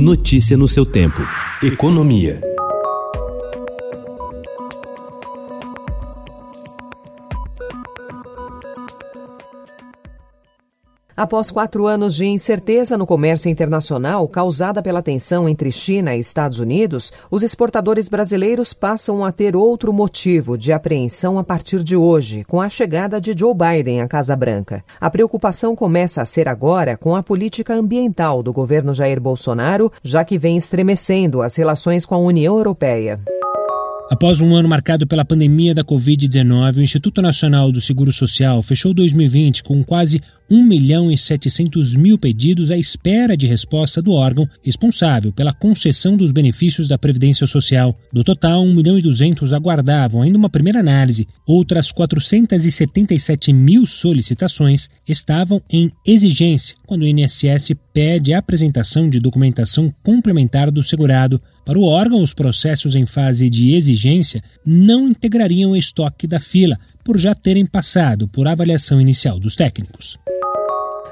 Notícia no seu tempo. Economia. Após quatro anos de incerteza no comércio internacional causada pela tensão entre China e Estados Unidos, os exportadores brasileiros passam a ter outro motivo de apreensão a partir de hoje, com a chegada de Joe Biden à Casa Branca. A preocupação começa a ser agora com a política ambiental do governo Jair Bolsonaro, já que vem estremecendo as relações com a União Europeia. Após um ano marcado pela pandemia da Covid-19, o Instituto Nacional do Seguro Social fechou 2020 com quase 1 milhão e 700 mil pedidos à espera de resposta do órgão responsável pela concessão dos benefícios da Previdência Social. Do total, 1 milhão e 200 aguardavam ainda uma primeira análise. Outras 477 mil solicitações estavam em exigência, quando o INSS pede a apresentação de documentação complementar do segurado. Para o órgão, os processos em fase de exigência não integrariam o estoque da fila, por já terem passado por avaliação inicial dos técnicos.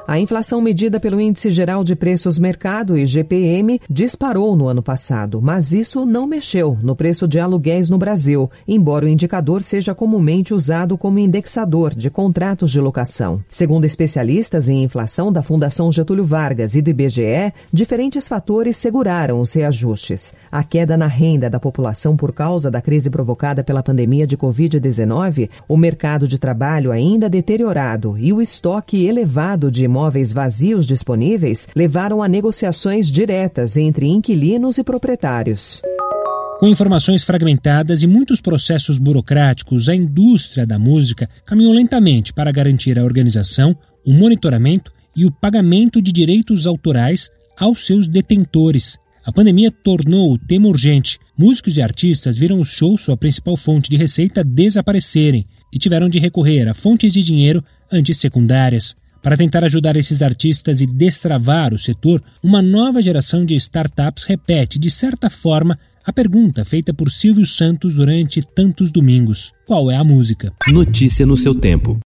A inflação medida pelo Índice Geral de Preços Mercado, IGPM, disparou no ano passado, mas isso não mexeu no preço de aluguéis no Brasil, embora o indicador seja comumente usado como indexador de contratos de locação. Segundo especialistas em inflação da Fundação Getúlio Vargas e do IBGE, diferentes fatores seguraram os reajustes. A queda na renda da população por causa da crise provocada pela pandemia de Covid-19, o mercado de trabalho ainda deteriorado e o estoque elevado de imóveis vazios disponíveis levaram a negociações diretas entre inquilinos e proprietários. Com informações fragmentadas e muitos processos burocráticos, a indústria da música caminhou lentamente para garantir a organização, o monitoramento e o pagamento de direitos autorais aos seus detentores. A pandemia tornou o tema urgente. Músicos e artistas viram os shows, sua principal fonte de receita, desaparecerem e tiveram de recorrer a fontes de dinheiro antes secundárias. Para tentar ajudar esses artistas e destravar o setor, uma nova geração de startups repete, de certa forma, a pergunta feita por Silvio Santos durante tantos domingos: qual é a música? Notícia no seu tempo.